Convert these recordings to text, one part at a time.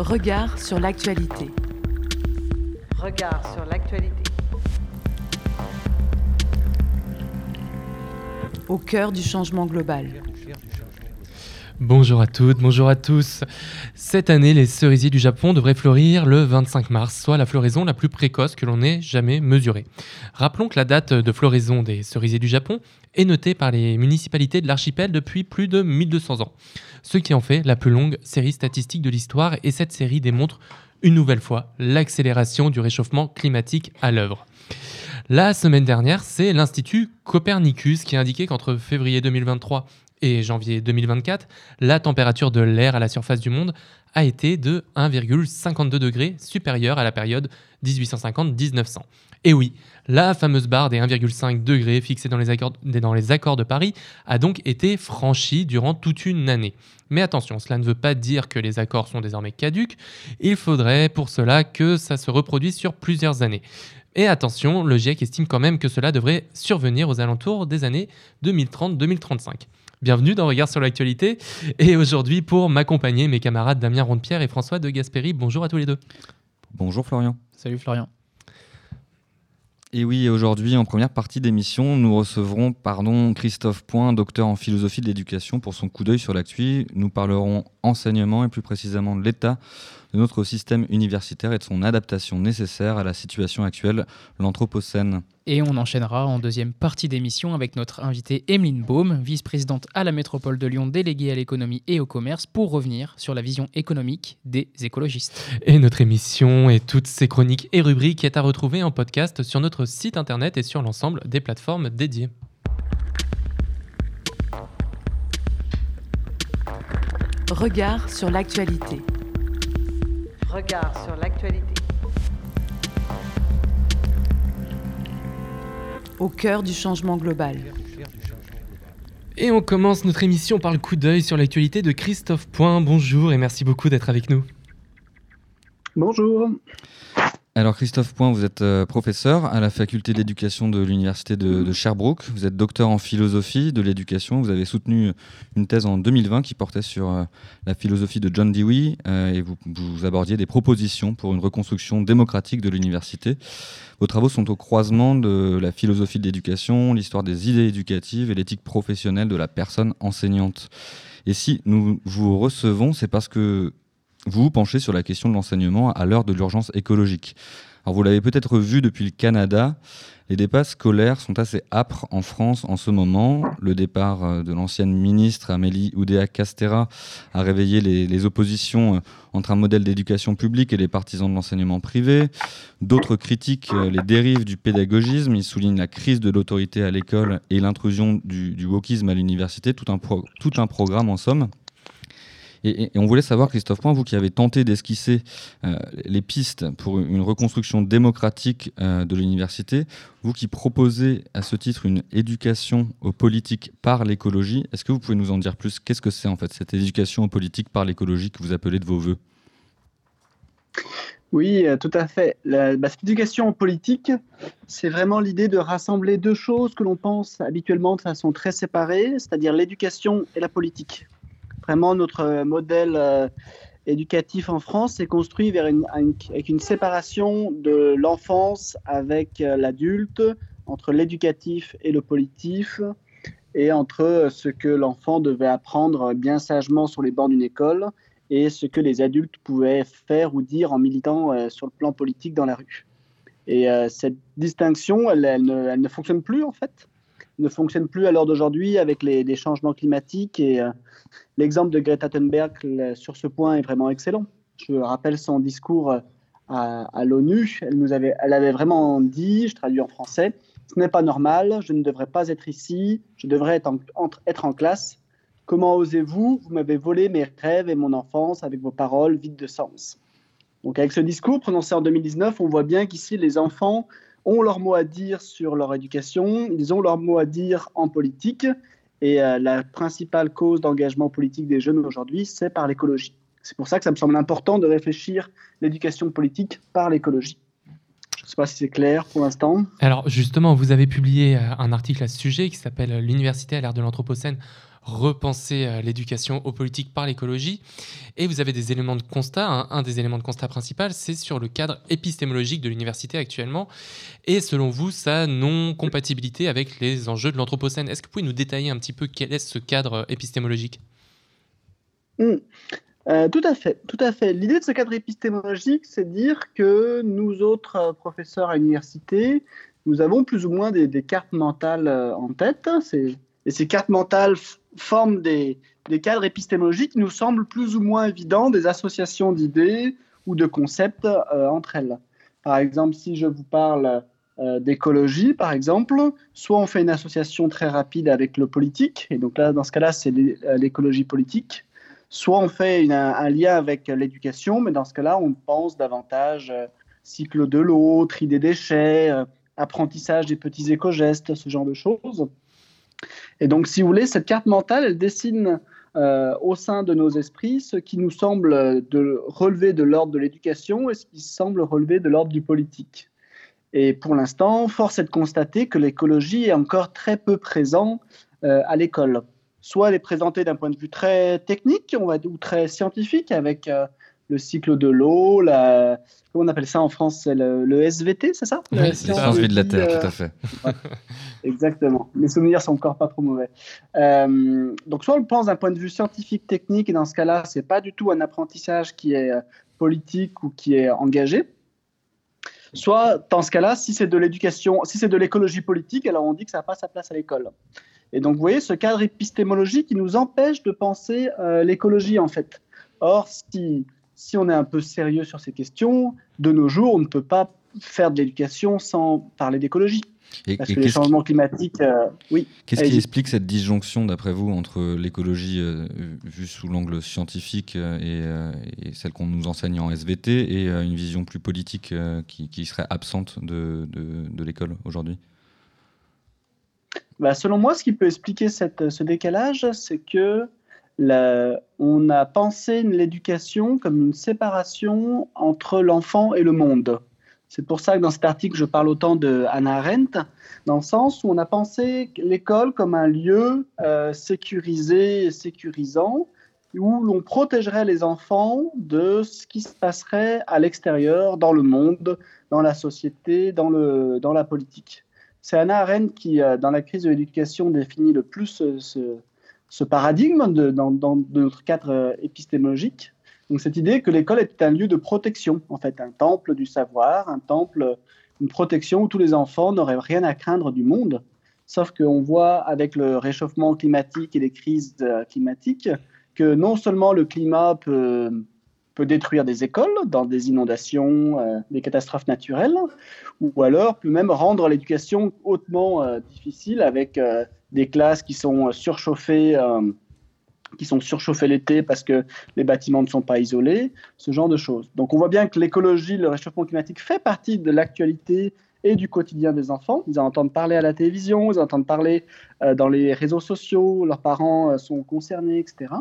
Regard sur l'actualité. Regard sur l'actualité. Au cœur du changement global. Bonjour à toutes, bonjour à tous. Cette année, les cerisiers du Japon devraient fleurir le 25 mars, soit la floraison la plus précoce que l'on ait jamais mesurée. Rappelons que la date de floraison des cerisiers du Japon est notée par les municipalités de l'archipel depuis plus de 1200 ans, ce qui en fait la plus longue série statistique de l'histoire et cette série démontre une nouvelle fois l'accélération du réchauffement climatique à l'œuvre. La semaine dernière, c'est l'Institut Copernicus qui a indiqué qu'entre février 2023 et janvier 2024, la température de l'air à la surface du monde a été de 1,52 degrés supérieure à la période 1850-1900. Et oui, la fameuse barre des 1,5 degrés fixée dans les, accords, dans les accords de Paris a donc été franchie durant toute une année. Mais attention, cela ne veut pas dire que les accords sont désormais caduques, il faudrait pour cela que ça se reproduise sur plusieurs années. Et attention, le GIEC estime quand même que cela devrait survenir aux alentours des années 2030-2035. Bienvenue dans Regard sur l'actualité. Et aujourd'hui, pour m'accompagner, mes camarades Damien Rondepierre et François de Gasperi. Bonjour à tous les deux. Bonjour Florian. Salut Florian. Et oui, aujourd'hui, en première partie d'émission, nous recevrons pardon, Christophe Point, docteur en philosophie de l'éducation, pour son coup d'œil sur l'actu. Nous parlerons enseignement et plus précisément de l'état de notre système universitaire et de son adaptation nécessaire à la situation actuelle, l'Anthropocène. Et on enchaînera en deuxième partie d'émission avec notre invitée Emeline Baum, vice-présidente à la métropole de Lyon, déléguée à l'économie et au commerce, pour revenir sur la vision économique des écologistes. Et notre émission et toutes ses chroniques et rubriques est à retrouver en podcast sur notre site internet et sur l'ensemble des plateformes dédiées. Regard sur l'actualité. Regard sur l'actualité. Au cœur du changement global. Et on commence notre émission par le coup d'œil sur l'actualité de Christophe Point. Bonjour et merci beaucoup d'être avec nous. Bonjour. Alors Christophe Point, vous êtes euh, professeur à la faculté d'éducation de l'université de, Sherbrooke. Vous êtes docteur en philosophie de l'éducation. Vous avez soutenu une thèse en 2020 qui portait sur euh, la philosophie de John Dewey euh, et vous, abordiez des propositions pour une reconstruction démocratique de l'université. Vos travaux sont au croisement de la philosophie de l'éducation, l'histoire des idées éducatives et l'éthique professionnelle de la personne enseignante. Et si nous vous recevons, c'est parce que vous penchez sur la question de l'enseignement à l'heure de l'urgence écologique. Alors vous l'avez peut-être vu depuis le Canada, les départs scolaires sont assez âpres en France en ce moment. Le départ euh, de l'ancienne ministre Amélie Oudéa-Castera a réveillé les, oppositions euh, entre un modèle d'éducation publique et les partisans de l'enseignement privé. D'autres critiquent euh, les dérives du pédagogisme. Ils soulignent la crise de l'autorité à l'école et l'intrusion du, du wokisme à l'université. Tout un programme en somme. Et, on voulait savoir, Christophe Point, vous qui avez tenté d'esquisser euh, les pistes pour une reconstruction démocratique euh, de l'université, vous qui proposez à ce titre une éducation aux politiques par l'écologie, est-ce que vous pouvez nous en dire plus? Qu'est-ce que c'est en fait cette éducation aux politiques par l'écologie que vous appelez de vos voeux? Oui, tout à fait. La, bah, cette éducation politique, c'est vraiment l'idée de rassembler deux choses que l'on pense habituellement de façon très séparée, c'est-à-dire l'éducation et la politique. Vraiment, notre modèle euh, éducatif en France est construit avec une séparation de l'enfance avec euh, l'adulte, entre l'éducatif et le politif, et entre ce que l'enfant devait apprendre bien sagement sur les bancs d'une école et ce que les adultes pouvaient faire ou dire en militant euh, sur le plan politique dans la rue. Et euh, cette distinction, elle, ne, fonctionne plus en fait. Ne fonctionne plus à l'heure d'aujourd'hui avec les, changements climatiques. Et euh, l'exemple de Greta Thunberg sur ce point est vraiment excellent. Je rappelle son discours à, à l'ONU. Elle avait, elle avait vraiment dit, je traduis en français, ce n'est pas normal, je ne devrais pas être ici, je devrais être en, classe. Comment osez-vous? Vous m'avez volé mes rêves et mon enfance avec vos paroles vides de sens. Donc avec ce discours prononcé en 2019, on voit bien qu'ici les enfants ont leur mot à dire sur leur éducation, ils ont leur mot à dire en politique, et euh, la principale cause d'engagement politique des jeunes aujourd'hui, c'est par l'écologie. C'est pour ça que ça me semble important de réfléchir l'éducation politique par l'écologie. Je ne sais pas si c'est clair pour l'instant. Alors justement, vous avez publié un article à ce sujet qui s'appelle L'université à l'ère de l'Anthropocène repenser euh, l'éducation aux politiques par l'écologie. Et vous avez des éléments de constat. Un, un des éléments de constat principal, c'est sur le cadre épistémologique de l'université actuellement. Et selon vous, sa non-compatibilité avec les enjeux de l'Anthropocène. Est-ce que vous pouvez nous détailler un petit peu quel est ce cadre épistémologique? Hmm. Euh, tout à fait, tout à fait. L'idée de ce cadre épistémologique, c'est dire que nous autres euh, professeurs à l'université, nous avons plus ou moins des, cartes mentales euh, en tête. C'est- Et ces cartes mentales forment des, des cadres épistémologiques qui nous semblent plus ou moins évidents, des associations d'idées ou de concepts euh, entre elles. Par exemple, si je vous parle euh, d'écologie, par exemple, soit on fait une association très rapide avec le politique, et donc là, dans ce cas-là, c'est euh, l'écologie politique. Soit on fait un, lien avec l'éducation, mais dans ce cas-là, on pense davantage euh, cycle de l'eau, tri des déchets, apprentissage des petits éco-gestes, ce genre de choses. Et donc, si vous voulez, cette carte mentale, elle dessine euh, au sein de nos esprits ce qui nous semble relever de l'ordre de l'éducation et ce qui semble relever de l'ordre du politique. Et pour l'instant, force est de constater que l'écologie est encore très peu présente euh, à l'école soit elle est présentée d'un point de vue très technique, ou très scientifique, avec euh, le cycle de l'eau, la... comment on appelle ça en France, c'est le, le SVT, c'est ça? La c'est sciences vie de la Terre, euh, tout à fait. Exactement. Mes souvenirs sont encore pas trop mauvais. Euh, donc, soit on le pense d'un point de vue scientifique, technique, et dans ce cas-là, c'est pas du tout un apprentissage qui est euh, politique ou qui est engagé. Soit, dans ce cas-là, si c'est de l'éducation, si c'est de l'écologie politique, alors on dit que ça n'a pas sa place à l'école. Et donc, vous voyez, ce cadre épistémologique qui nous empêche de penser euh, l'écologie, en fait. Or, si, si on est un peu sérieux sur ces questions, de nos jours, on ne peut pas faire de l'éducation sans parler d'écologie. Et, Parce et que les qu'est-ce qui- changements climatiques, euh, oui. Qu'est-ce qui explique cette disjonction, d'après vous, entre l'écologie euh, vue sous l'angle scientifique euh, et, euh, et celle qu'on nous enseigne en SVT et une vision plus politique qui, qui serait absente de, de- de l'école aujourd'hui? Bah, selon moi, ce qui peut expliquer cette- ce décalage, c'est que on a pensé l'éducation comme une séparation entre l'enfant et le monde. C'est pour ça que dans cet article, je parle autant de Hannah Arendt, dans le sens où on a pensé l'école comme un lieu euh, sécurisé et sécurisant, où l'on protégerait les enfants de ce qui se passerait à l'extérieur, dans le monde, dans la société, dans, la politique. C'est Hannah Arendt qui, euh, dans la crise de l'éducation, définit le plus ce- ce paradigme de, dans, notre cadre euh, épistémologique. Donc cette idée que l'école est un lieu de protection, en fait, un temple du savoir, un temple, une protection où tous les enfants n'auraient rien à craindre du monde. Sauf qu'on voit avec le réchauffement climatique et les crises euh, climatiques que non seulement le climat peut, peut détruire des écoles dans des inondations, euh, des catastrophes naturelles, ou alors peut même rendre l'éducation hautement difficile avec des classes qui sont surchauffées, euh, qui surchauffées l'été parce que les bâtiments ne sont pas isolés, ce genre de choses. Donc on voit bien que l'écologie, le réchauffement climatique fait partie de l'actualité et du quotidien des enfants. Ils en entendent parler à la télévision, ils en entendent parler euh, dans les réseaux sociaux, leurs parents euh, sont concernés, etc.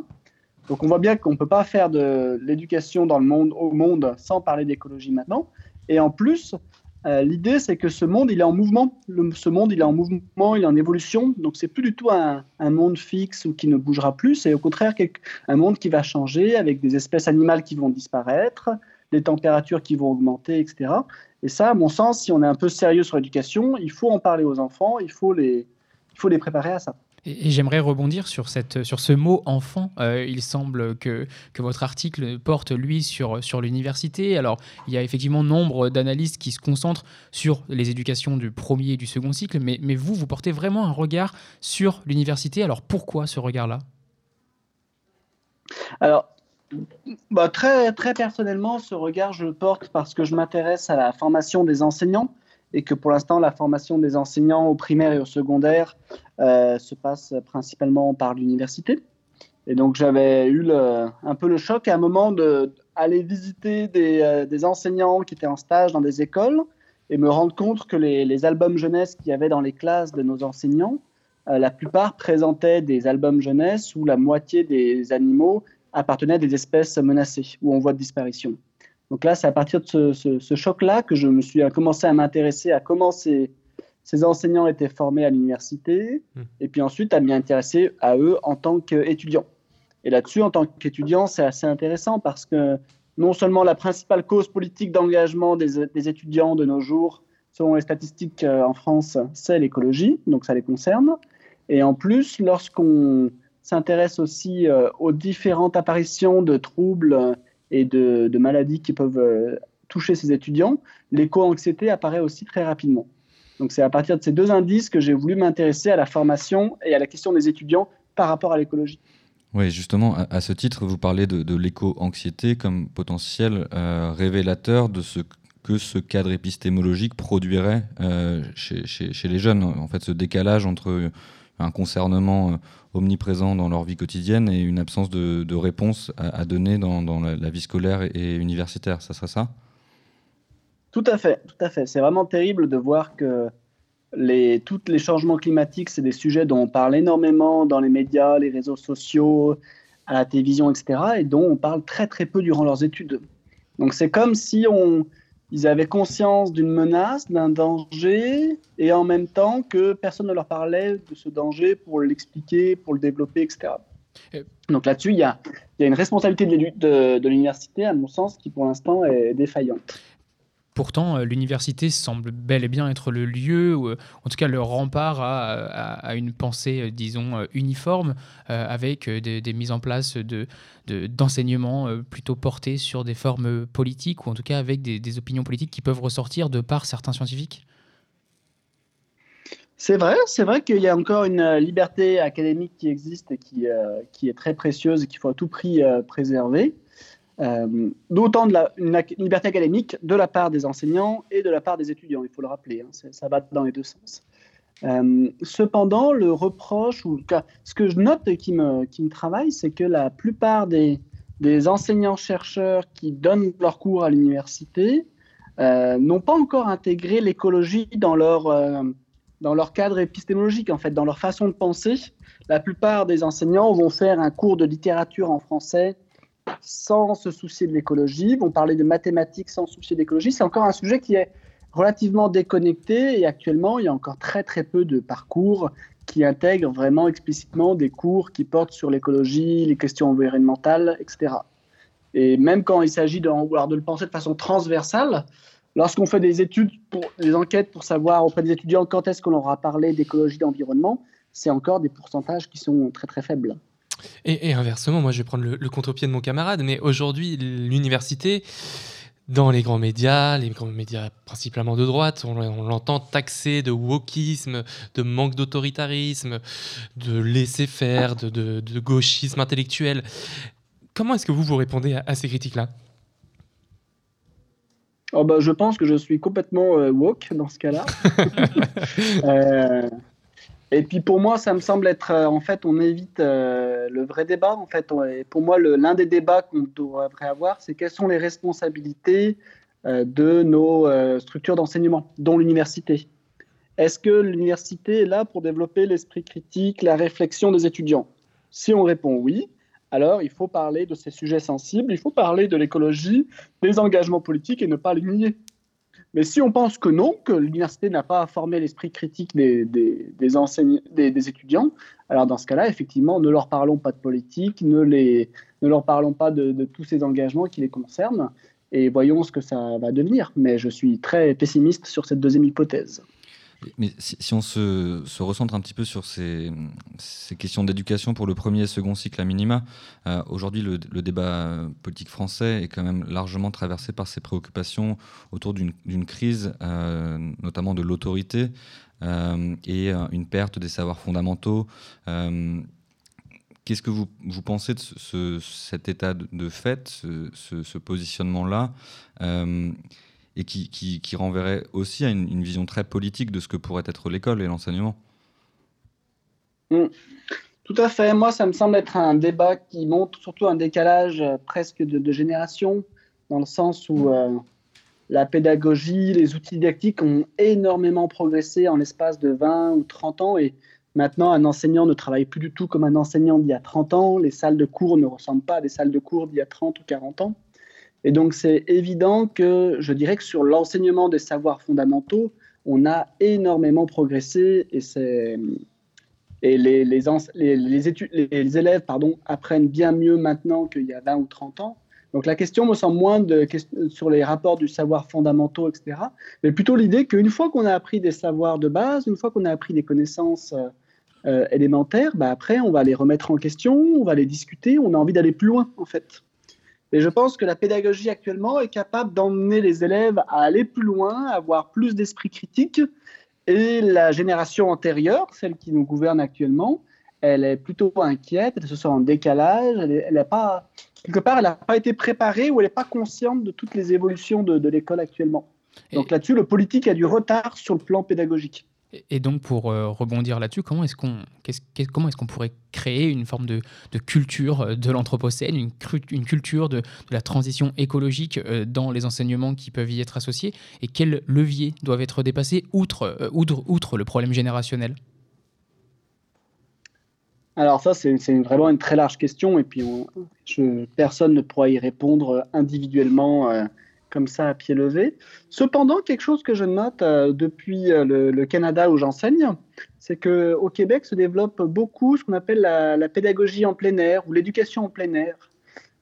Donc on voit bien qu'on ne peut pas faire de l'éducation dans le monde, au monde sans parler d'écologie maintenant. Et en plus, euh, l'idée c'est que ce monde il est en mouvement. Ce monde il est en mouvement, il est en évolution. Donc c'est plus du tout un, monde fixe ou qui ne bougera plus. C'est au contraire un monde qui va changer avec des espèces animales qui vont disparaître, des températures qui vont augmenter, etc. Et ça, à mon sens, si on est un peu sérieux sur l'éducation, il faut en parler aux enfants, il faut les préparer à ça. Et, j'aimerais rebondir sur, cette, sur ce mot enfant. Euh, il semble que, que votre article porte, lui, sur, sur l'université. Alors, il y a effectivement nombre d'analystes qui se concentrent sur les éducations du premier et du second cycle, mais, mais vous, vous portez vraiment un regard sur l'université. Alors, pourquoi ce regard-là? Alors, bah, très, très personnellement, ce regard, je le porte parce que je m'intéresse à la formation des enseignants et que pour l'instant, la formation des enseignants au primaire et au secondaire euh, se passe principalement par l'université. Et donc, j'avais eu un peu le choc à un moment d'aller visiter des, euh, des enseignants qui étaient en stage dans des écoles et me rendre compte que les, les albums jeunesse qu'il y avait dans les classes de nos enseignants, euh, la plupart présentaient des albums jeunesse où la moitié des animaux appartenaient à des espèces menacées ou en voie de disparition. Donc là, c'est à partir de ce, ce- ce choc-là que je me suis commencé à m'intéresser à comment ces, Ces enseignants étaient formés à l'université Hmm. et puis ensuite à m'y intéresser à eux en tant qu'étudiants. Et là-dessus, en tant qu'étudiant, c'est assez intéressant parce que non seulement la principale cause politique d'engagement des, des étudiants de nos jours, selon les statistiques euh, en France, c'est l'écologie, donc ça les concerne. Et en plus, lorsqu'on s'intéresse aussi euh, aux différentes apparitions de troubles et de, maladies qui peuvent euh, toucher ces étudiants, l'éco-anxiété apparaît aussi très rapidement. Donc c'est à partir de ces deux indices que j'ai voulu m'intéresser à la formation et à la question des étudiants par rapport à l'écologie. Oui, justement, à, ce titre, vous parlez de, l'éco-anxiété comme potentiel euh, révélateur de ce que ce cadre épistémologique produirait euh, chez les jeunes. En fait, ce décalage entre un concernement euh, omniprésent dans leur vie quotidienne et une absence de, réponse à, donner dans, la, vie scolaire et, et universitaire. Ça serait ça? Tout à fait, tout à fait. C'est vraiment terrible de voir que les, tous les changements climatiques, c'est des sujets dont on parle énormément dans les médias, les réseaux sociaux, à la télévision, etc., et dont on parle très très peu durant leurs études. Donc c'est comme si on, ils avaient conscience d'une menace, d'un danger, et en même temps que personne ne leur parlait de ce danger pour l'expliquer, pour le développer, etc. Donc là-dessus, il y a, il y a une responsabilité de l'université, à mon sens, qui pour l'instant est défaillante. Pourtant, euh, l'université semble bel et bien être le lieu, ou, euh, en tout cas le rempart à, à une pensée, euh, disons, euh, uniforme, euh, avec euh, des, mises en place de, de- d'enseignements euh, plutôt portés sur des formes politiques, ou en tout cas avec des, opinions politiques qui peuvent ressortir de par certains scientifiques? C'est vrai, c'est vrai qu'il y a encore une euh, liberté académique qui existe et qui, euh, est très précieuse et qu'il faut à tout prix euh, préserver. Euh, D'autant de la, une liberté académique de la part des enseignants et de la part des étudiants, il faut le rappeler, hein, ça va dans les deux sens. Euh, cependant, le reproche, ou ce que je note et qui me, qui me travaille, c'est que la plupart des, des enseignants-chercheurs qui donnent leurs cours à l'université euh, n'ont pas encore intégré l'écologie dans leur, dans leur cadre épistémologique, en fait, dans leur façon de penser. La plupart des enseignants vont faire un cours de littérature en français sans se soucier de l'écologie, vont parler de mathématiques sans se soucier d'écologie. C'est encore un sujet qui est relativement déconnecté et actuellement, il y a encore très très peu de parcours qui intègrent vraiment explicitement des cours qui portent sur l'écologie, les questions environnementales, etc. Et même quand il s'agit de, de le penser de façon transversale, lorsqu'on fait des études, pour, des enquêtes pour savoir auprès des étudiants quand est-ce qu'on leur a parlé d'écologie, d'environnement, c'est encore des pourcentages qui sont très très faibles. Et, et inversement, moi je vais prendre le, le contre-pied de mon camarade, mais aujourd'hui, l'université, dans les grands médias, les grands médias principalement de droite, on, on l'entend taxer de wokisme, de manque d'autoritarisme, de laisser-faire, de, de- de gauchisme intellectuel. Comment est-ce que vous vous répondez à, à ces critiques-là? Oh bah, je pense que je suis complètement euh, woke dans ce cas-là. Euh, et puis pour moi, ça me semble être, euh, en fait, on évite euh, le vrai débat. En fait, pour moi, l'un des débats qu'on devrait avoir, c'est quelles sont les responsabilités euh, de nos structures d'enseignement, dont l'université. Est-ce que l'université est là pour développer l'esprit critique, la réflexion des étudiants? Si on répond oui, alors il faut parler de ces sujets sensibles, il faut parler de l'écologie, des engagements politiques et ne pas les nier. Mais si on pense que non, que l'université n'a pas formé l'esprit critique des, étudiants, alors dans ce cas-là, effectivement, ne leur parlons pas de politique, ne, leur parlons pas de tous ces engagements qui les concernent, et voyons ce que ça va devenir. Mais je suis très pessimiste sur cette deuxième hypothèse. Mais si, on se, recentre un petit peu sur ces, questions d'éducation pour le premier et second cycle à minima, euh, aujourd'hui le, débat politique français est quand même largement traversé par ces préoccupations autour d'une crise, euh, notamment de l'autorité euh, et une perte des savoirs fondamentaux. Qu'est-ce que vous, pensez de ce, ce- cet état de, fait, ce, ce- positionnement-là? Et qui, qui- renverrait aussi à une, vision très politique de ce que pourrait être l'école et l'enseignement. Tout à fait. Moi, ça me semble être un débat qui montre surtout un décalage euh, presque de, de génération, dans le sens où euh, la pédagogie, les outils didactiques ont énormément progressé en l'espace de 20 ou 30 ans. Et maintenant, un enseignant ne travaille plus du tout comme un enseignant d'il y a 30 ans. Les salles de cours ne ressemblent pas à des salles de cours d'il y a 30 ou 40 ans. Et donc, c'est évident que je dirais que sur l'enseignement des savoirs fondamentaux, on a énormément progressé et les, élèves apprennent bien mieux maintenant qu'il y a 20 ou 30 ans. Donc la question me semble moins sur les rapports du savoir fondamentaux, etc., mais plutôt l'idée qu'une fois qu'on a appris des savoirs de base, une fois qu'on a appris des connaissances euh, élémentaires, bah après on va les remettre en question, on va les discuter, on a envie d'aller plus loin en fait. Et je pense que la pédagogie actuellement est capable d'emmener les élèves à aller plus loin, à avoir plus d'esprit critique, et la génération antérieure, celle qui nous gouverne actuellement, elle est plutôt inquiète, elle se sent en décalage, elle n'a pas, quelque part, elle n'a pas été préparée ou elle n'est pas consciente de toutes les évolutions de, l'école actuellement. Donc là-dessus, le politique a du retard sur le plan pédagogique. Et donc, pour euh, rebondir là-dessus, comment est-ce qu'on comment est qu'on pourrait créer une forme de, culture euh, de l'Anthropocène, une, une, culture de, la transition écologique euh, dans les enseignements qui peuvent y être associés? Et quels leviers doivent être dépassés outre, outre, outre le problème générationnel? Alors ça, c'est vraiment une très large question et puis personne ne pourra y répondre individuellement comme ça à pied levé. Cependant, quelque chose que je note euh, depuis euh, le, Canada où j'enseigne, c'est qu'au Québec se développe beaucoup ce qu'on appelle la, pédagogie en plein air ou l'éducation en plein air.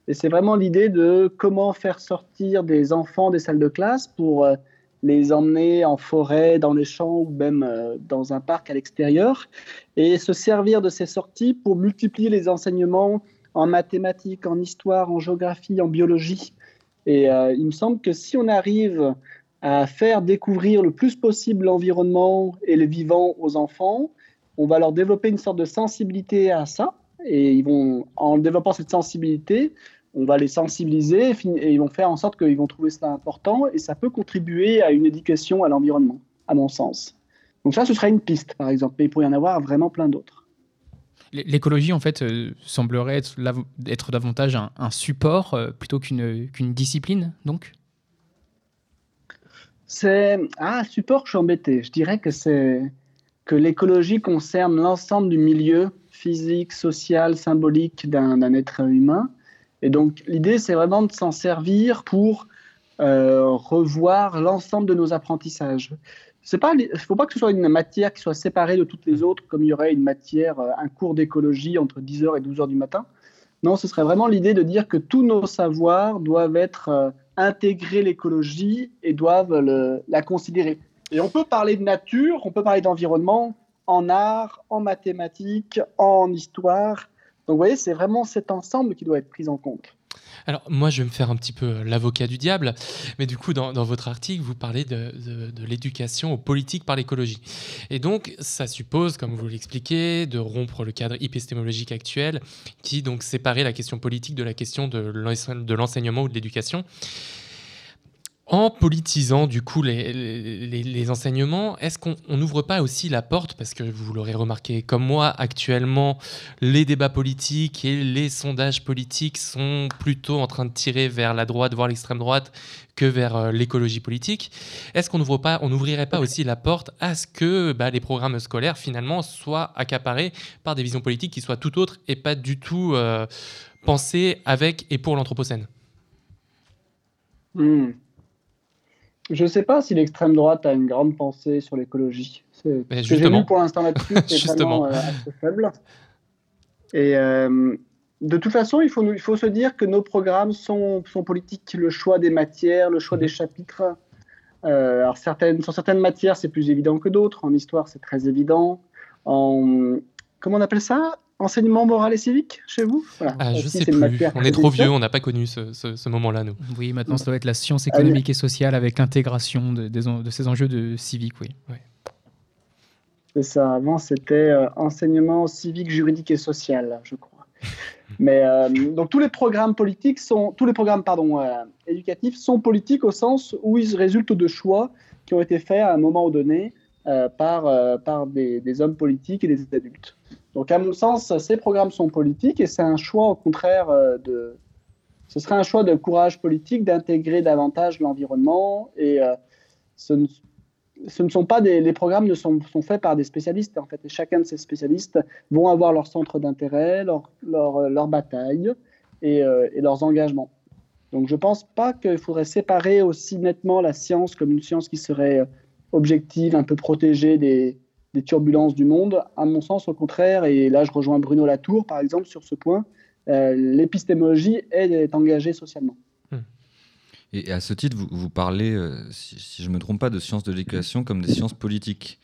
Et c'est vraiment l'idée de comment faire sortir des enfants des salles de classe pour euh, les emmener en forêt, dans les champs ou même dans un parc à l'extérieur, et se servir de ces sorties pour multiplier les enseignements en mathématiques, en histoire, en géographie, en biologie, et euh, il me semble que si on arrive à faire découvrir le plus possible l'environnement et le vivant aux enfants, on va leur développer une sorte de sensibilité à ça. Et ils vont, en développant cette sensibilité, on va les sensibiliser et ils vont faire en sorte qu'ils vont trouver cela important et ça peut contribuer à une éducation à l'environnement, à mon sens. Donc ça, ce serait une piste, par exemple, mais il pourrait y en avoir vraiment plein d'autres. L'écologie, en fait, euh, semblerait être, davantage un, support euh, plutôt qu'une discipline, donc? C'est. Ah, support, je suis embêté. Je dirais que c'est que l'écologie concerne l'ensemble du milieu physique, social, symbolique d'un être humain. Et donc, l'idée, c'est vraiment de s'en servir pour euh, revoir l'ensemble de nos apprentissages il ne faut pas que ce soit une matière qui soit séparée de toutes les mm. autres, comme il y aurait une matière, euh, un cours d'écologie entre 10h et 12h du matin. Non, ce serait vraiment l'idée de dire que tous nos savoirs doivent être euh, intégrés l'écologie et doivent la considérer. Et on peut parler de nature, on peut parler d'environnement en art, en mathématiques, en histoire. Donc vous voyez, c'est vraiment cet ensemble qui doit être pris en compte. Alors moi, je vais me faire un petit peu l'avocat du diable, mais du coup, dans, votre article, vous parlez de, l'éducation aux politiques par l'écologie. Et donc, ça suppose, comme vous l'expliquez, de rompre le cadre épistémologique actuel qui donc séparait la question politique de la question de l'enseignement ou de l'éducation. En politisant du coup les, enseignements, est-ce qu'on n'ouvre pas aussi la porte, parce que vous l'aurez remarqué comme moi, actuellement, les débats politiques et les sondages politiques sont plutôt en train de tirer vers la droite, voire l'extrême droite, que vers euh, l'écologie politique. Est-ce qu'on n'ouvrirait pas, on pas aussi la porte à ce que bah, les programmes scolaires finalement soient accaparés par des visions politiques qui soient tout autres et pas du tout euh, pensées avec et pour l'Anthropocène? Hmm. Je ne sais pas si l'extrême droite a une grande pensée sur l'écologie. Ce que j'ai vu pour l'instant là-dessus, c'est vraiment euh, assez faible. Et euh, de toute façon, il faut, il faut se dire que nos programmes sont, sont politiques. Le choix des matières, le choix des mhm. chapitres. Euh, alors certaines, sur certaines matières, c'est plus évident que d'autres. En histoire, c'est très évident. En, comment on appelle ça? Enseignement moral et civique chez vous? Ah, Je sais plus. On est trop vieux, on n'a pas connu ce, moment-là, nous. Oui, maintenant, ça doit être la science économique et sociale avec l'intégration de, de, ces enjeux de civique, oui. C'est ça. Avant, c'était euh, enseignement civique, juridique et social, je crois. Mais euh, donc tous les programmes politiques sont, tous les programmes pardon euh, éducatifs sont politiques au sens où ils résultent de choix qui ont été faits à un moment donné par par des, des hommes politiques et des adultes. Donc, à mon sens, ces programmes sont politiques et c'est un choix, au contraire, euh, de. Ce serait un choix de courage politique d'intégrer davantage l'environnement et euh, ce, ne, sont pas. Les programmes ne sont, sont, faits par des spécialistes, en fait, et chacun de ces spécialistes vont avoir leur centre d'intérêt, leur, leur, leur, bataille et, euh, et leurs engagements. Donc, je ne pense pas qu'il faudrait séparer aussi nettement la science comme une science qui serait objective, un peu protégée des, des, turbulences du monde. À mon sens, au contraire, et là je rejoins Bruno Latour par exemple sur ce point, l'épistémologie est engagée socialement. Et à ce titre, vous, parlez, euh, si, je ne me trompe pas, de sciences de l'éducation comme des sciences politiques.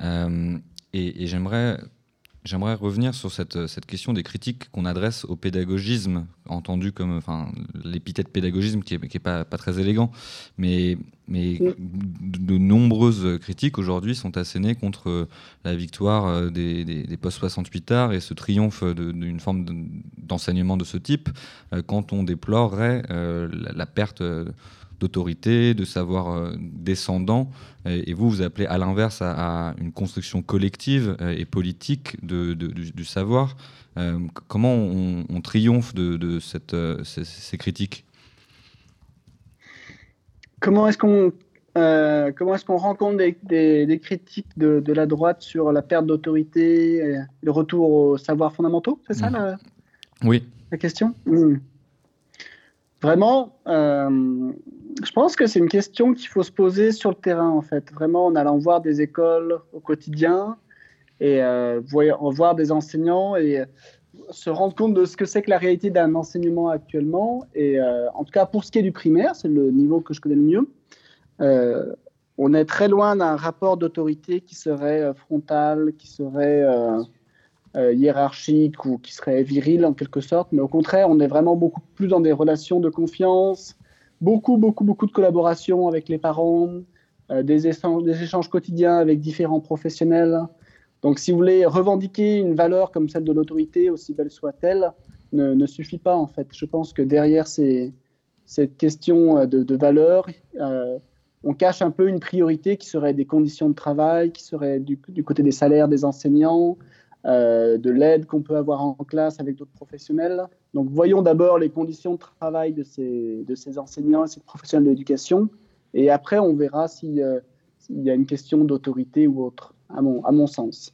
Euh, et j'aimerais J'aimerais revenir sur cette, cette, question des critiques qu'on adresse au pédagogisme, entendu comme enfin, l'épithète pédagogisme qui n'est est pas, pas, très élégant, mais, mais de nombreuses critiques aujourd'hui sont assénées contre la victoire euh, des, des, des post-68 arts et ce triomphe d'une forme d'enseignement de, ce type euh, quand on déplorerait euh, la, la, perte d'autorité, de savoir euh, descendant. Et, vous, vous appelez à l'inverse à, une construction collective euh, et politique de, du, savoir. Euh, comment on, triomphe de, cette, ces, critiques? Comment est-ce qu'on comment est-ce qu'on rencontre des, des, critiques de, de, la droite sur la perte d'autorité, le retour aux savoirs fondamentaux? C'est ça mmh. la, oui. la question? Mmh. Vraiment, euh, je pense que c'est une question qu'il faut se poser sur le terrain, en fait. Vraiment, en allant voir des écoles au quotidien et euh, voir des enseignants et se rendre compte de ce que c'est que la réalité d'un enseignement actuellement. Et euh, en tout cas, pour ce qui est du primaire, c'est le niveau que je connais le mieux, on est très loin d'un rapport d'autorité qui serait frontal, qui serait euh, hiérarchique ou qui serait viril en quelque sorte, mais au contraire, on est vraiment beaucoup plus dans des relations de confiance, beaucoup, beaucoup, beaucoup de collaboration avec les parents, euh, des, échanges, quotidiens avec différents professionnels. Donc, si vous voulez revendiquer une valeur comme celle de l'autorité, aussi belle soit-elle, ne, suffit pas en fait. Je pense que derrière cette question euh, de, valeur, euh, on cache un peu une priorité qui serait des conditions de travail, qui serait du côté des salaires des enseignants, euh, de l'aide qu'on peut avoir en classe avec d'autres professionnels. Donc voyons d'abord les conditions de travail de ces, de ces enseignants et ces professionnels de l'éducation, et après on verra s'il y a une question d'autorité ou autre, à mon, à mon sens.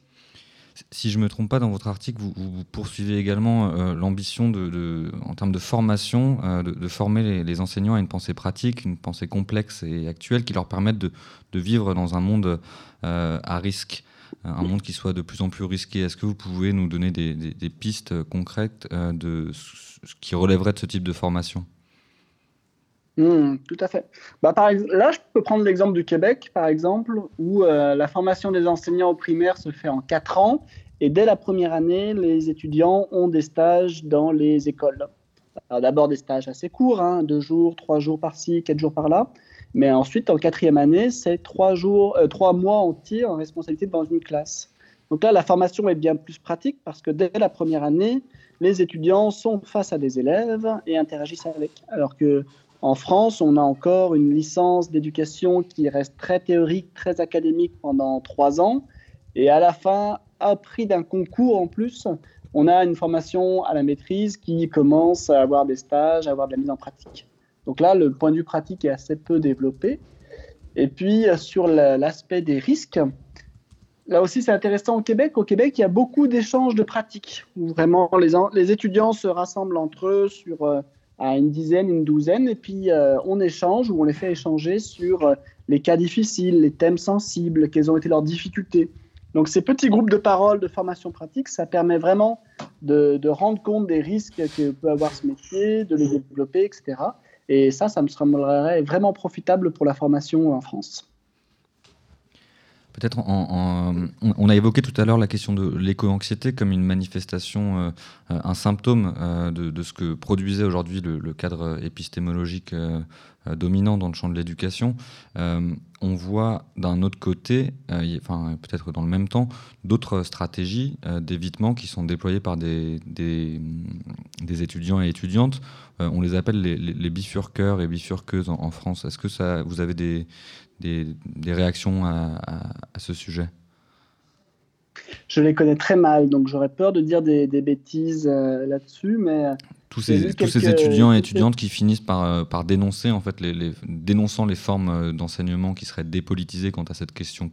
Si je ne me trompe pas, dans votre article, vous, poursuivez également euh, l'ambition, de, de, en termes de formation, euh, de, former les, enseignants à une pensée pratique, une pensée complexe et actuelle qui leur permette de, vivre dans un monde à risque un monde qui soit de plus en plus risqué. Est-ce que vous pouvez nous donner des, pistes concrètes euh, de ce qui relèverait de ce type de formation? Mmh, Tout à fait. Bah, là, je peux prendre l'exemple du Québec, par exemple, où euh, la formation des enseignants au primaire se fait en quatre ans. Et dès la première année, les étudiants ont des stages dans les écoles. D'abord des stages assez courts, hein, deux jours, trois jours par-ci, quatre jours par-là. Mais ensuite, en quatrième année, c'est trois, jours, euh, trois mois entiers en responsabilité dans une classe. Donc là, la formation est bien plus pratique parce que dès la première année, les étudiants sont face à des élèves et interagissent avec. Alors que en France, on a encore une licence d'éducation qui reste très théorique, très académique pendant trois ans. Et à la fin, à prix d'un concours en plus, on a une formation à la maîtrise qui commence à avoir des stages, à avoir de la mise en pratique. Donc là, le point de vue pratique est assez peu développé. Et puis, euh, sur l'aspect des risques, là aussi, c'est intéressant au Québec. Au Québec, il y a beaucoup d'échanges de pratiques où vraiment les, étudiants se rassemblent entre eux sur euh, à une dizaine, une douzaine, et puis euh, on échange ou on les fait échanger sur les cas difficiles, les thèmes sensibles, quelles ont été leurs difficultés. Donc ces petits groupes de parole, de formation pratique, ça permet vraiment de, de rendre compte des risques que peut avoir ce métier, de les développer, etc. Et ça, ça me semblerait vraiment profitable pour la formation en France. Peut-être on a évoqué tout à l'heure la question de l'éco-anxiété comme une manifestation, euh, un symptôme euh, de, ce que produisait aujourd'hui le, cadre épistémologique euh, dominant dans le champ de l'éducation. On voit d'un autre côté, enfin peut-être dans le même temps, d'autres stratégies d'évitement qui sont déployées par des, des, étudiants et étudiantes. on les appelle les, bifurqueurs et bifurqueuses en, France. Est-ce que ça, vous avez des, des, réactions à, ce sujet? Je les connais très mal, donc j'aurais peur de dire des, bêtises euh, là-dessus, mais euh, tous ces, tous ces étudiants et étudiantes qui finissent par, euh, par dénoncer, en fait, les, dénonçant les formes d'enseignement qui seraient dépolitisées quant à cette question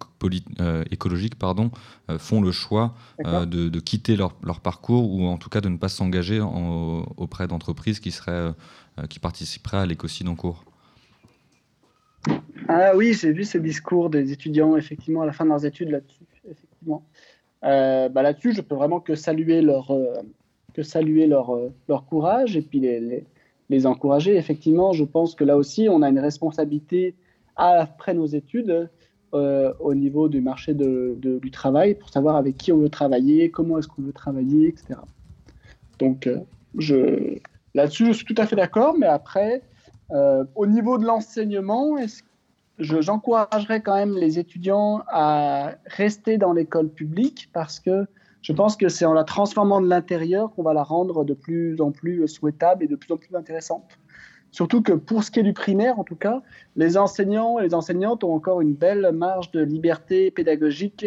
écologique, pardon, font le choix de, de, quitter leur, leur, parcours ou en tout cas de ne pas s'engager auprès d'entreprises qui, seraient, qui participeraient à l'écocide en cours. Ah oui, j'ai vu ce discours des étudiants, effectivement, à la fin de leurs études là-dessus. Effectivement. Euh, bah, là-dessus, je peux vraiment que saluer leur, euh, que saluer leur, euh, leur courage et puis les, les, encourager. Effectivement, je pense que là aussi, on a une responsabilité après nos études au niveau du marché de, du travail pour savoir avec qui on veut travailler, comment est-ce qu'on veut travailler, etc. Donc, je, là-dessus, je suis tout à fait d'accord, mais après, au niveau de l'enseignement, est-ce j'encouragerais quand même les étudiants à rester dans l'école publique parce que je pense que c'est en la transformant de l'intérieur qu'on va la rendre de plus en plus souhaitable et de plus en plus intéressante. Surtout que pour ce qui est du primaire, en tout cas, les enseignants et les enseignantes ont encore une belle marge de liberté pédagogique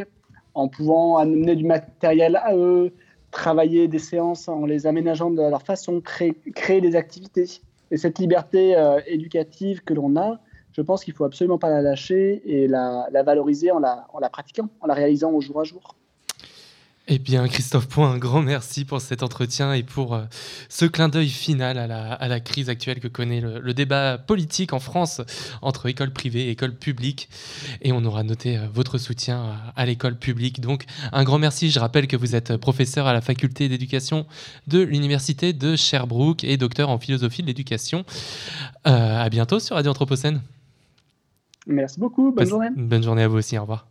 en pouvant amener du matériel à eux, travailler des séances en les aménageant de leur façon, créer, des activités. Et cette liberté euh, éducative que l'on a, je pense qu'il faut absolument pas la lâcher et la, valoriser en la, pratiquant, en la réalisant au jour à jour. Eh bien, Christophe Point, un grand merci pour cet entretien et pour euh, ce clin d'œil final à la, crise actuelle que connaît le, débat politique en France entre école privée et école publique. Et on aura noté euh, votre soutien à, à l'école publique. Donc, un grand merci. Je rappelle que vous êtes professeur à la faculté d'éducation de l'Université de Sherbrooke et docteur en philosophie de l'éducation. Euh, à bientôt sur Radio Anthropocène. Merci beaucoup. Bonne Passe, journée. Bonne journée à vous aussi. Au revoir.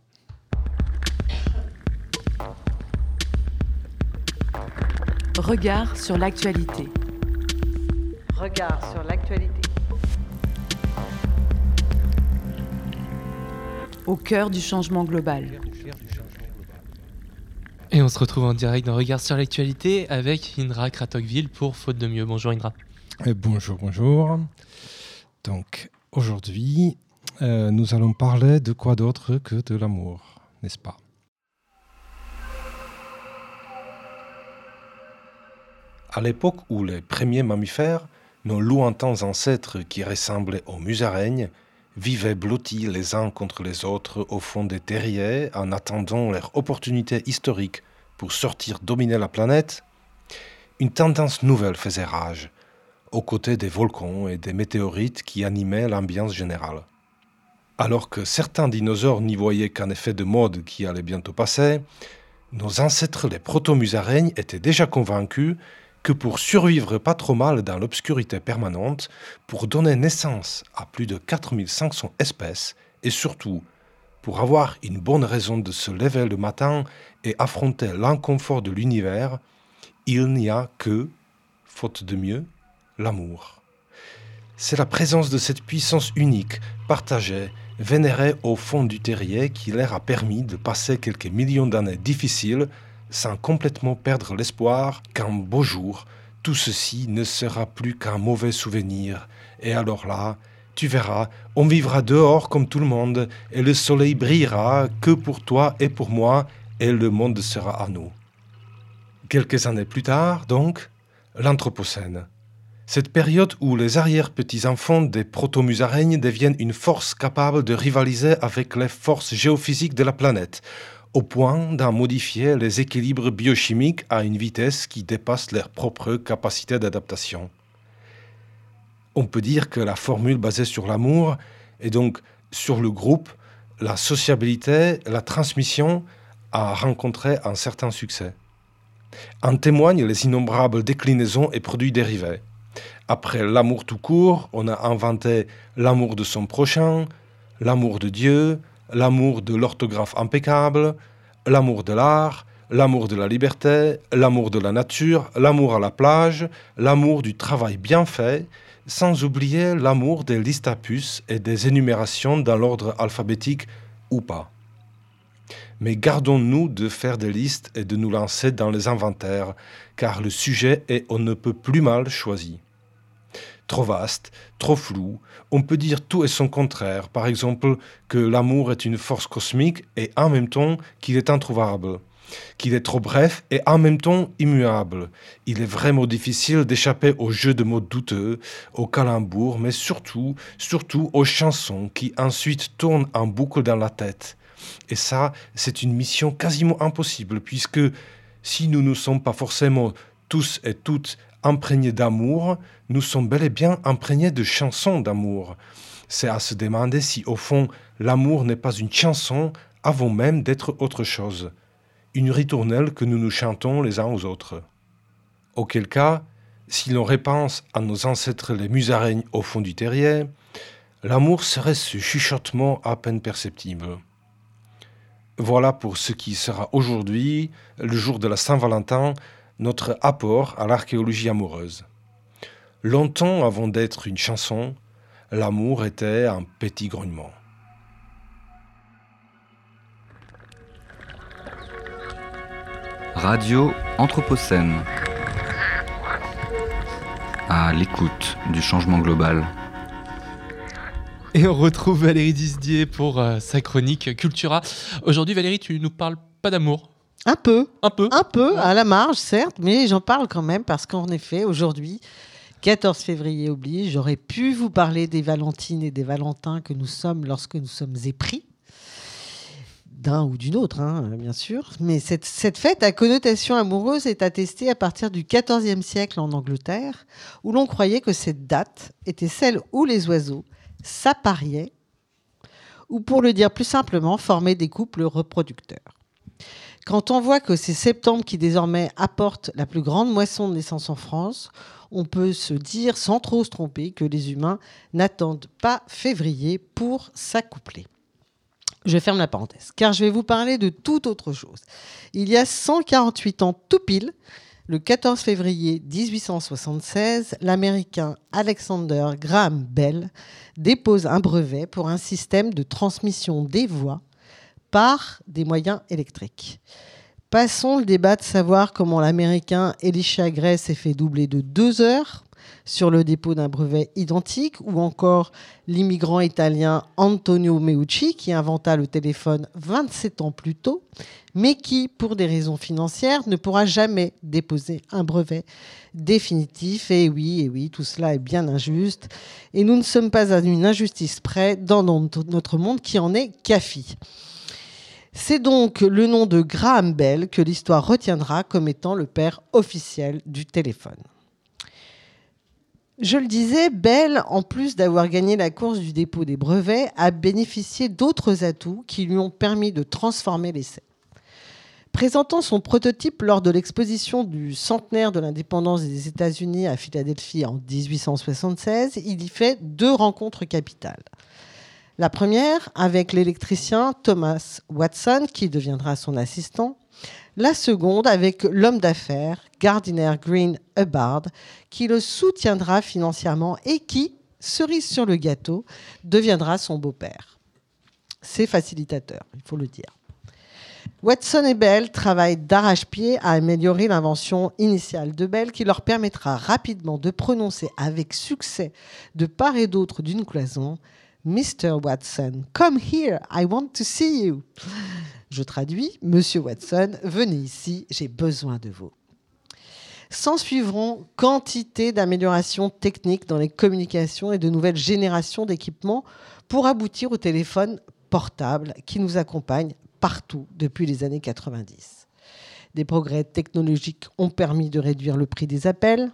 Regard sur l'actualité. Regard sur l'actualité. Au cœur du changement global. Et on se retrouve en direct dans Regard sur l'actualité avec Indra Kratokville pour Faute de mieux. Bonjour Indra. Et bonjour, bonjour. Donc aujourd'hui, euh, nous allons parler de quoi d'autre que de l'amour, n'est-ce pas? À l'époque où les premiers mammifères, nos lointains ancêtres qui ressemblaient aux musaraignes, vivaient blottis les uns contre les autres au fond des terriers en attendant leur opportunité historique pour sortir dominer la planète, une tendance nouvelle faisait rage, aux côtés des volcans et des météorites qui animaient l'ambiance générale. Alors que certains dinosaures n'y voyaient qu'un effet de mode qui allait bientôt passer, nos ancêtres les proto-musaraignes étaient déjà convaincus que pour survivre pas trop mal dans l'obscurité permanente, pour donner naissance à plus de 4500 espèces, et surtout pour avoir une bonne raison de se lever le matin et affronter l'inconfort de l'univers, il n'y a que, faute de mieux, l'amour. C'est la présence de cette puissance unique, partagée, vénérée au fond du terrier qui leur a permis de passer quelques millions d'années difficiles sans complètement perdre l'espoir qu'un beau jour, tout ceci ne sera plus qu'un mauvais souvenir. Et alors là, tu verras, on vivra dehors comme tout le monde, et le soleil brillera que pour toi et pour moi, et le monde sera à nous. Quelques années plus tard, donc, l'Anthropocène. Cette période où les arrière-petits-enfants des proto-musaraignes deviennent une force capable de rivaliser avec les forces géophysiques de la planète, au point d'en modifier les équilibres biochimiques à une vitesse qui dépasse leur propre capacité d'adaptation. On peut dire que la formule basée sur l'amour et donc sur le groupe, la sociabilité, la transmission a rencontré un certain succès. En témoignent les innombrables déclinaisons et produits dérivés. Après l'amour tout court, on a inventé l'amour de son prochain, l'amour de Dieu, l'amour de l'orthographe impeccable, l'amour de l'art, l'amour de la liberté, l'amour de la nature, l'amour à la plage, l'amour du travail bien fait, sans oublier l'amour des listes à puces et des énumérations dans l'ordre alphabétique ou pas. Mais gardons-nous de faire des listes et de nous lancer dans les inventaires, car le sujet est on ne peut plus mal choisi trop vaste, trop flou. On peut dire tout et son contraire. Par exemple, que l'amour est une force cosmique et en même temps qu'il est introuvable. Qu'il est trop bref et en même temps immuable. Il est vraiment difficile d'échapper aux jeux de mots douteux, aux calembours, mais surtout, surtout aux chansons qui ensuite tournent en boucle dans la tête. Et ça, c'est une mission quasiment impossible, puisque si nous ne sommes pas forcément tous et toutes imprégnés d'amour, nous sommes bel et bien imprégnés de chansons d'amour. C'est à se demander si, au fond, l'amour n'est pas une chanson avant même d'être autre chose, une ritournelle que nous nous chantons les uns aux autres. Auquel cas, si l'on repense à nos ancêtres les musaraignes au fond du terrier, l'amour serait ce chuchotement à peine perceptible. Voilà pour ce qui sera aujourd'hui, le jour de la Saint-Valentin, notre apport à l'archéologie amoureuse. Longtemps avant d'être une chanson, l'amour était un petit grognement. Radio Anthropocène. À l'écoute du changement global. Et on retrouve Valérie Disdier pour euh, sa chronique Cultura. Aujourd'hui, Valérie, tu nous parles pas d'amour Un peu. Un peu Un peu, à la marge, certes, mais j'en parle quand même parce qu'en effet, aujourd'hui, 14 février oblige, j'aurais pu vous parler des Valentines et des Valentins que nous sommes lorsque nous sommes épris d'un ou d'une autre, hein, bien sûr. Mais cette, cette, fête à connotation amoureuse est attestée à partir du XIVe siècle en Angleterre, où l'on croyait que cette date était celle où les oiseaux s'appariaient, ou pour le dire plus simplement, formaient des couples reproducteurs. Quand on voit que c'est septembre qui désormais apporte la plus grande moisson de naissance en France, on peut se dire sans trop se tromper que les humains n'attendent pas février pour s'accoupler. Je ferme la parenthèse, car je vais vous parler de toute autre chose. Il y a 148 ans tout pile, le 14 février 1876, l'Américain Alexander Graham Bell dépose un brevet pour un système de transmission des voix par des moyens électriques. Passons le débat de savoir comment l'Américain Elisha Gray s'est fait doubler de deux heures sur le dépôt d'un brevet identique, ou encore l'immigrant italien Antonio Meucci qui inventa le téléphone 27 ans plus tôt, mais qui, pour des raisons financières, ne pourra jamais déposer un brevet définitif. Et oui, et oui, tout cela est bien injuste. Et nous ne sommes pas à une injustice près dans notre monde qui en est CAFI. C'est donc le nom de Graham Bell que l'histoire retiendra comme étant le père officiel du téléphone. Je le disais, Bell, en plus d'avoir gagné la course du dépôt des brevets, a bénéficié d'autres atouts qui lui ont permis de transformer l'essai. Présentant son prototype lors de l'exposition du centenaire de l'indépendance des États-Unis à Philadelphie en 1876, il y fait deux rencontres capitales. La première avec l'électricien Thomas Watson, qui deviendra son assistant, la seconde avec l'homme d'affaires Gardiner Green Hubbard, qui le soutiendra financièrement et qui, cerise sur le gâteau, deviendra son beau-père. C'est facilitateur, il faut le dire. Watson et Bell travaillent d'arrache-pied à améliorer l'invention initiale de Bell qui leur permettra rapidement de prononcer avec succès de part et d'autre d'une cloison Mr. Watson, come here, I want to see you. Je traduis, Monsieur Watson, venez ici, j'ai besoin de vous. S'en suivront quantité d'améliorations techniques dans les communications et de nouvelles générations d'équipements pour aboutir au téléphone portable qui nous accompagne partout depuis les années 90. Des progrès technologiques ont permis de réduire le prix des appels.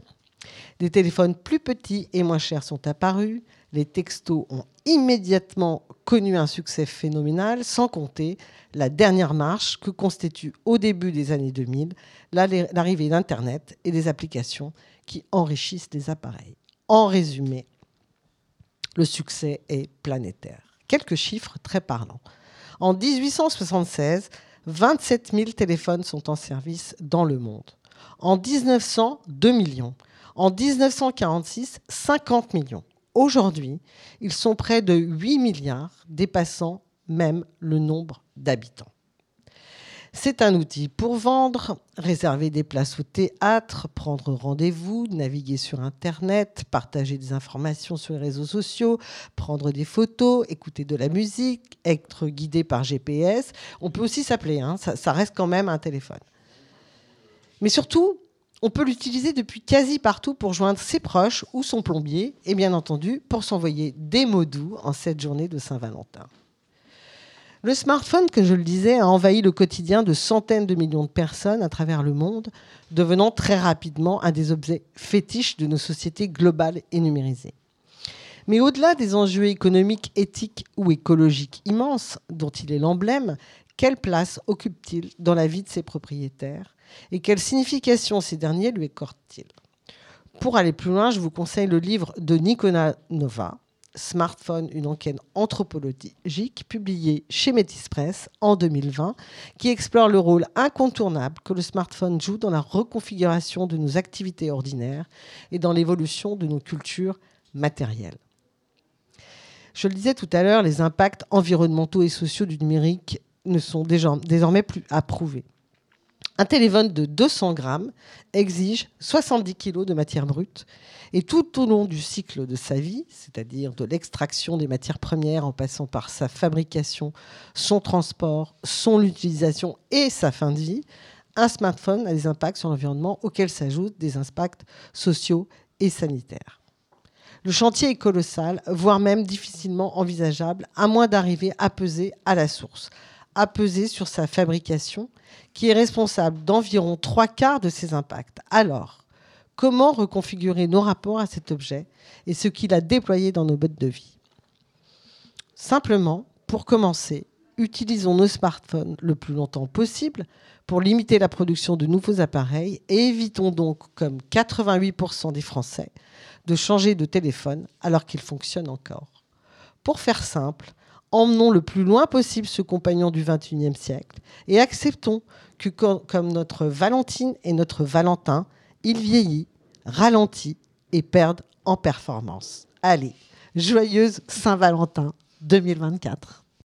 Des téléphones plus petits et moins chers sont apparus. Les textos ont immédiatement connu un succès phénoménal, sans compter la dernière marche que constitue au début des années 2000 l'arrivée d'Internet et des applications qui enrichissent les appareils. En résumé, le succès est planétaire. Quelques chiffres très parlants. En 1876, 27 000 téléphones sont en service dans le monde. En 1900, 2 millions. En 1946, 50 millions. Aujourd'hui, ils sont près de 8 milliards, dépassant même le nombre d'habitants. C'est un outil pour vendre, réserver des places au théâtre, prendre rendez-vous, naviguer sur Internet, partager des informations sur les réseaux sociaux, prendre des photos, écouter de la musique, être guidé par GPS. On peut aussi s'appeler, hein, ça, ça reste quand même un téléphone. Mais surtout, on peut l'utiliser depuis quasi partout pour joindre ses proches ou son plombier, et bien entendu pour s'envoyer des mots doux en cette journée de Saint-Valentin. Le smartphone, que je le disais, a envahi le quotidien de centaines de millions de personnes à travers le monde, devenant très rapidement un des objets fétiches de nos sociétés globales et numérisées. Mais au-delà des enjeux économiques, éthiques ou écologiques immenses dont il est l'emblème, quelle place occupe-t-il dans la vie de ses propriétaires? Et quelle signification ces derniers lui accordent-ils? Pour aller plus loin, je vous conseille le livre de Nicolas Nova, Smartphone, une enquête anthropologique publiée chez Métis Press en 2020, qui explore le rôle incontournable que le smartphone joue dans la reconfiguration de nos activités ordinaires et dans l'évolution de nos cultures matérielles. Je le disais tout à l'heure, les impacts environnementaux et sociaux du numérique ne sont désormais plus approuvés. Un téléphone de 200 grammes exige 70 kg de matière brute et tout au long du cycle de sa vie, c'est-à-dire de l'extraction des matières premières en passant par sa fabrication, son transport, son utilisation et sa fin de vie, un smartphone a des impacts sur l'environnement auxquels s'ajoutent des impacts sociaux et sanitaires. Le chantier est colossal, voire même difficilement envisageable, à moins d'arriver à peser à la source, à peser sur sa fabrication, qui est responsable d'environ trois quarts de ces impacts. Alors, comment reconfigurer nos rapports à cet objet et ce qu'il a déployé dans nos modes de vie? Simplement, pour commencer, utilisons nos smartphones le plus longtemps possible pour limiter la production de nouveaux appareils et évitons donc, comme 88% des Français, de changer de téléphone alors qu'il fonctionne encore. Pour faire simple, emmenons le plus loin possible ce compagnon du XXIe siècle et acceptons que comme notre Valentine et notre Valentin, il vieillit, ralentit et perd en performance. Allez, joyeuse Saint-Valentin 2024.